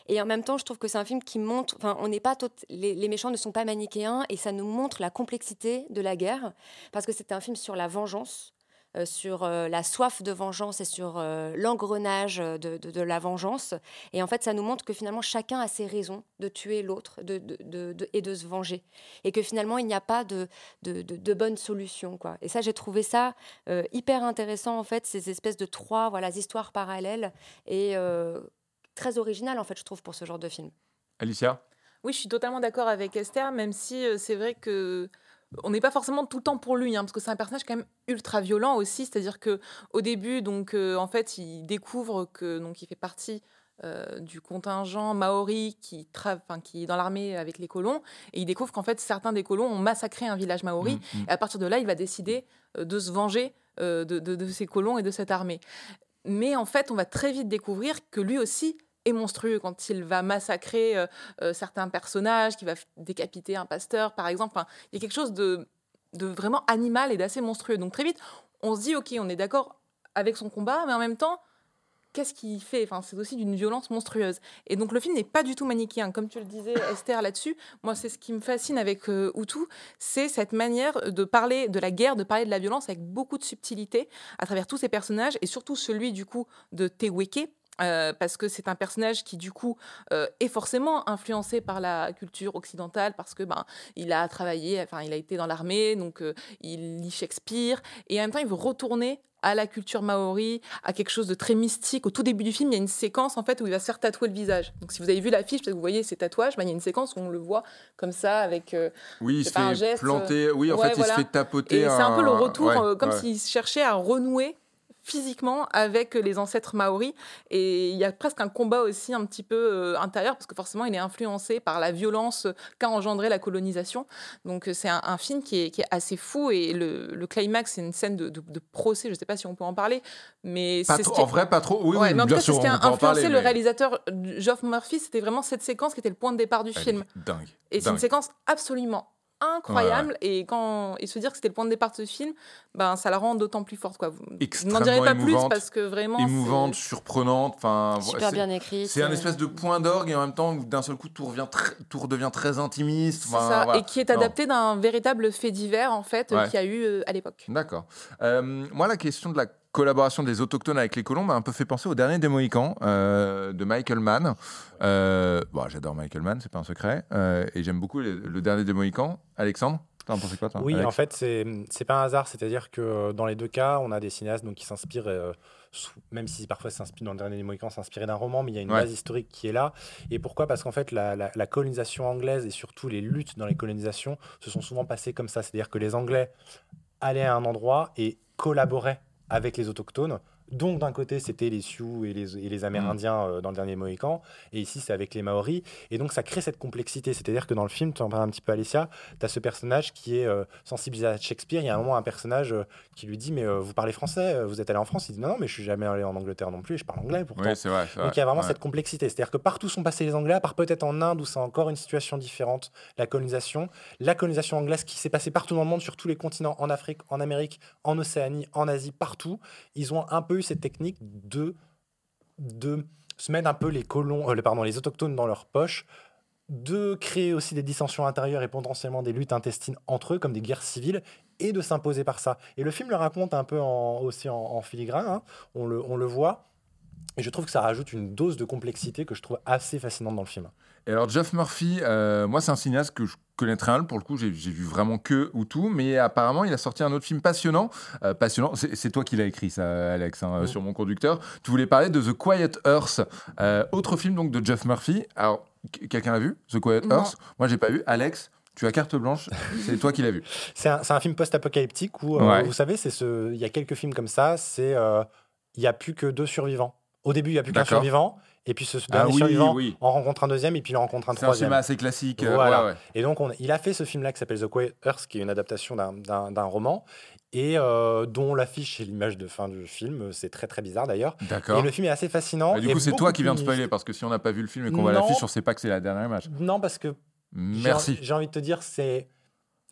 Et en même temps, je trouve que c'est un film qui montre, enfin, on n'est pas les, les méchants ne sont pas manichéens et ça nous montre la complexité de la guerre parce que c'est un film sur la vengeance. Euh, sur euh, la soif de vengeance et sur euh, l'engrenage de, de- de la vengeance. Et en fait, ça nous montre que finalement, chacun a ses raisons de tuer l'autre de, de- de- de- et de se venger. Et que finalement, il n'y a pas de, de, de, de bonne solution. Quoi. Et ça, j'ai trouvé ça euh, hyper intéressant, en fait, ces espèces de trois voilà, histoires parallèles et euh, très originales, en fait, je trouve, pour ce genre de film. Alicia? Oui, je suis totalement d'accord avec Esther, même si euh, c'est vrai que on n'est pas forcément tout le temps pour lui, hein, parce que c'est un personnage quand même ultra violent aussi. C'est-à-dire que au début, donc euh, en fait, il découvre que donc il fait partie euh, du contingent maori qui, qui est dans l'armée avec les colons, et il découvre qu'en fait certains des colons ont massacré un village maori. Mm, mm. Et à partir de là, il va décider euh, de se venger de, de ces colons et de cette armée. Mais en fait, on va très vite découvrir que lui aussi est monstrueux quand il va massacrer euh, euh, certains personnages, qui va décapiter un pasteur, par exemple. il y a quelque chose de, de vraiment animal et d'assez monstrueux. Donc très vite, on se dit, ok, on est d'accord avec son combat, mais en même temps, qu'est-ce qu'il fait? Enfin, C'est aussi d'une violence monstrueuse. Et donc le film n'est pas du tout manichéen. Comme tu le disais, Esther, là-dessus, moi, c'est ce qui me fascine avec euh, Hutu, c'est cette manière de parler de la guerre, de parler de la violence avec beaucoup de subtilité à travers tous ces personnages, et surtout celui, du coup, de Teweke, euh, parce que c'est un personnage qui du coup euh, est forcément influencé par la culture occidentale parce que ben il a travaillé, enfin il a été dans l'armée, donc euh, il lit Shakespeare et en même temps il veut retourner à la culture maori, à quelque chose de très mystique. Au tout début du film, il y a une séquence en fait où il va se faire tatouer le visage. Donc si vous avez vu l'affiche, vous voyez ces tatouages, ben, il y a une séquence où on le voit comme ça avec oui, il se fait planter, oui en fait il se fait tapoter. Et c'est un peu le retour comme s'il cherchait à renouer physiquement avec les ancêtres maoris. Et il y a presque un combat aussi un petit peu euh, intérieur, parce que forcément, il est influencé par la violence qu'a engendré la colonisation. Donc, euh, c'est un, film qui est, assez fou. Et le, climax, c'est une scène de, procès. Je ne sais pas si on peut en parler. mais c'est En vrai, pas trop. Oui, mais en tout cas, c'est ce qui a influencé le réalisateur Geoff Murphy. C'était vraiment cette séquence qui était le point de départ du film. Dingue. Et c'est une séquence absolument incroyable. Et quand et se dire que c'était le point de départ de ce film ben ça la rend d'autant plus forte quoi. Je n'en dirai pas plus parce que vraiment émouvante surprenante enfin super bien écrite c'est un espèce de point d'orgue et en même temps d'un seul coup tout revient tout redevient très intimiste ça. et qui est adapté d'un véritable fait divers en fait qu'il y a eu euh, à l'époque. D'accord. Euh, moi la question de la collaboration des autochtones avec les colons m'a un peu fait penser au dernier des Mohicans euh, de Michael Mann. Euh, bon, J'adore Michael Mann, c'est pas un secret. Euh, et j'aime beaucoup le, dernier des Mohicans. Alexandre T'en pensais quoi, toi Oui, en fait, c'est pas un hasard. C'est-à-dire que dans les deux cas, on a des cinéastes donc, qui s'inspirent, même si parfois s'inspirent dans le dernier des Mohicans, s'inspirer d'un roman, mais il y a une base historique qui est là. Et pourquoi? Parce qu'en fait, la, la, colonisation anglaise et surtout les luttes dans les colonisations se sont souvent passées comme ça. C'est-à-dire que les Anglais allaient à un endroit et collaboraient avec les autochtones. Donc d'un côté, c'était les Sioux et les, et les Amérindiens mm. euh, dans le dernier Mohican, et ici c'est avec les Maoris. Et donc ça crée cette complexité. C'est-à-dire que dans le film, tu en parles un petit peu Alicia, tu as ce personnage qui est euh, sensibilisé à Shakespeare. Il y a un moment un personnage euh, qui lui dit Mais vous parlez français, vous êtes allé en France Il dit Non, non, mais je suis jamais allé en Angleterre non plus, et je parle anglais pourtant. Oui, vrai, donc il y a vraiment cette complexité. C'est-à-dire que partout sont passés les Anglais, à part peut-être en Inde où c'est encore une situation différente, la colonisation. La colonisation anglaise qui s'est passée partout dans le monde, sur tous les continents, en Afrique, en Amérique, en Océanie, en Asie, partout. Ils ont un peu eu cette technique de, de se mettre un peu les colons, euh, pardon, les autochtones dans leur poche, de créer aussi des dissensions intérieures et potentiellement des luttes intestines entre eux, comme des guerres civiles, et de s'imposer par ça. Et le film le raconte un peu en, aussi en, filigrane, hein. on, le, on le voit, et je trouve que ça rajoute une dose de complexité que je trouve assez fascinante dans le film. Et alors, Jeff Murphy, euh, moi, c'est un cinéaste que je connais très mal. Pour le coup, j'ai vu vraiment que ou tout. Mais apparemment, il a sorti un autre film passionnant. Euh, passionnant. C'est toi qui l'as écrit, ça, Alex, hein, sur mon conducteur. Tu voulais parler de The Quiet Earth, euh, autre film donc de Jeff Murphy. Alors, quelqu'un a vu The Quiet Earth? Moi, j'ai pas vu. Alex tu as carte blanche, c'est toi qui l'as vu. C'est un, un, film post-apocalyptique où, vous savez, ce, il y a quelques films comme ça, c'est il n'y a plus que deux survivants. Au début, il n'y a plus qu'un survivant. Et puis ce dernier ah survivant en rencontre un deuxième et puis il en rencontre un troisième. C'est un film assez classique. Euh, voilà. Et donc on, il a fait ce film-là qui s'appelle The Quiet Earth, qui est une adaptation d'un roman et euh, dont l'affiche et l'image de fin du film, c'est très très bizarre d'ailleurs. D'accord. Et le film est assez fascinant. du coup, c'est toi qui viens de spoiler parce que si on n'a pas vu le film et qu'on voit l'affiche, on ne sait pas que c'est la dernière image. Non, parce que Merci. J'ai envie de te dire, c'est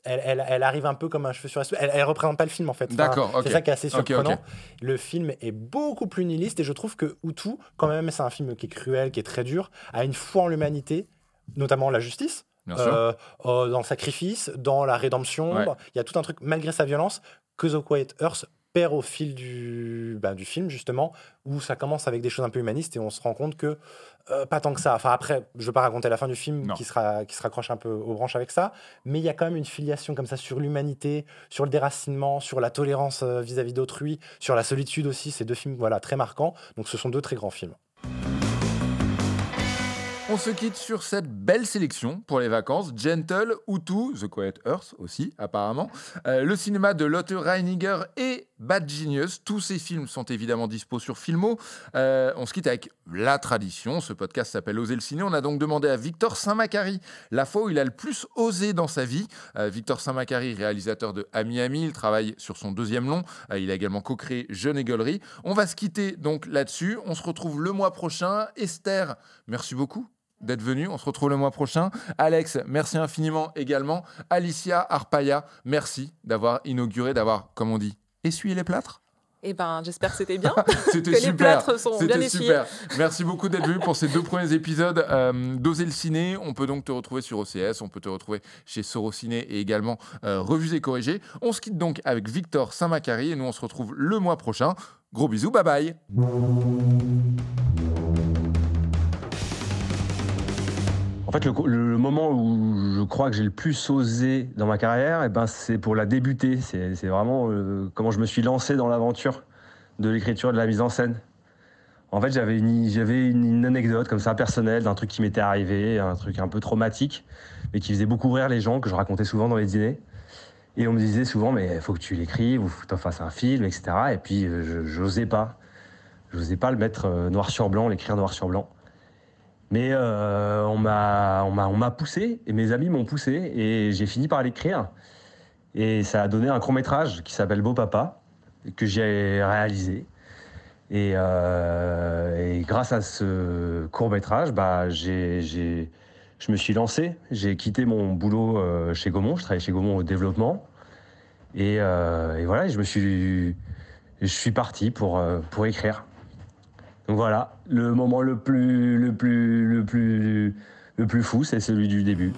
elle, elle, arrive un peu comme un cheveu sur la soupe. Elle, elle représente pas le film en fait. D'accord. C'est ça qui est assez surprenant. Le film est beaucoup plus nihiliste et je trouve que Hutu, quand même, c'est un film qui est cruel, qui est très dur, a une foi en l'humanité, notamment la justice. Euh, euh, dans le sacrifice, dans la rédemption, il y a tout un truc malgré sa violence que The Quiet Earth perd au fil du, ben, du film justement où ça commence avec des choses un peu humanistes et on se rend compte que euh, pas tant que ça. Enfin, après, je ne veux pas raconter la fin du film qui, sera, qui se raccroche un peu aux branches avec ça, mais il y a quand même une filiation comme ça sur l'humanité, sur le déracinement, sur la tolérance euh, vis-à-vis d'autrui, sur la solitude aussi. Ces deux films voilà, très marquants. Donc, ce sont deux très grands films. On se quitte sur cette belle sélection pour les vacances. Gentle, Utu, The Quiet Earth aussi, apparemment. Euh, le cinéma de Lotte Reiniger et Bad Genius. Tous ces films sont évidemment dispo sur Filmo. Euh, on se quitte avec la tradition. Ce podcast s'appelle Oser le ciné. On a donc demandé à Victor Saint-Macary la fois où il a le plus osé dans sa vie. Euh, Victor Saint-Macary, réalisateur de Ami Ami, il travaille sur son deuxième long. Il a également co-créé Jeune Égolerie. On va se quitter donc là-dessus. On se retrouve le mois prochain. Esther, merci beaucoup d'être venu. On se retrouve le mois prochain. Alex, merci infiniment également. Alicia Arpaya, merci d'avoir inauguré, d'avoir, comme on dit, essuyé les plâtres. Eh ben, j'espère que c'était bien. C'était que super. les plâtres sont C'était super. Merci beaucoup d'être venu pour ces deux premiers épisodes euh, d'Oser le ciné. On peut donc te retrouver sur OCS, on peut te retrouver chez Sorociné et également euh, Revus et Corrigés. On se quitte donc avec Victor Saint-Macary et nous on se retrouve le mois prochain. Gros bisous, bye bye. Fait, le, moment où je crois que j'ai le plus osé dans ma carrière, eh ben, c'est pour la débuter. C'est vraiment euh, comment je me suis lancé dans l'aventure de l'écriture et de la mise en scène. En fait, j'avais une, anecdote comme ça personnelle d'un truc qui m'était arrivé, un truc un peu traumatique, mais qui faisait beaucoup rire les gens, que je racontais souvent dans les dîners. Et on me disait souvent, mais il faut que tu l'écrives, ou que tu en fasses un film, etc. Et puis, euh, je n'osais pas. Je n'osais pas le mettre euh, noir sur blanc, l'écrire noir sur blanc. Mais euh, on m'a on m'a poussé et mes amis m'ont poussé et j'ai fini par l'écrire. Et ça a donné un court métrage qui s'appelle Beau Papa que j'ai réalisé. Et, euh, grâce à ce court métrage bah j'ai j'ai je me suis lancé. J'ai quitté mon boulot euh, chez Gaumont. Je travaillais chez Gaumont au développement. Et, et voilà je me suis je suis parti pour pour écrire donc voilà, le moment le plus, le plus, le plus, le plus fou, c'est celui du début.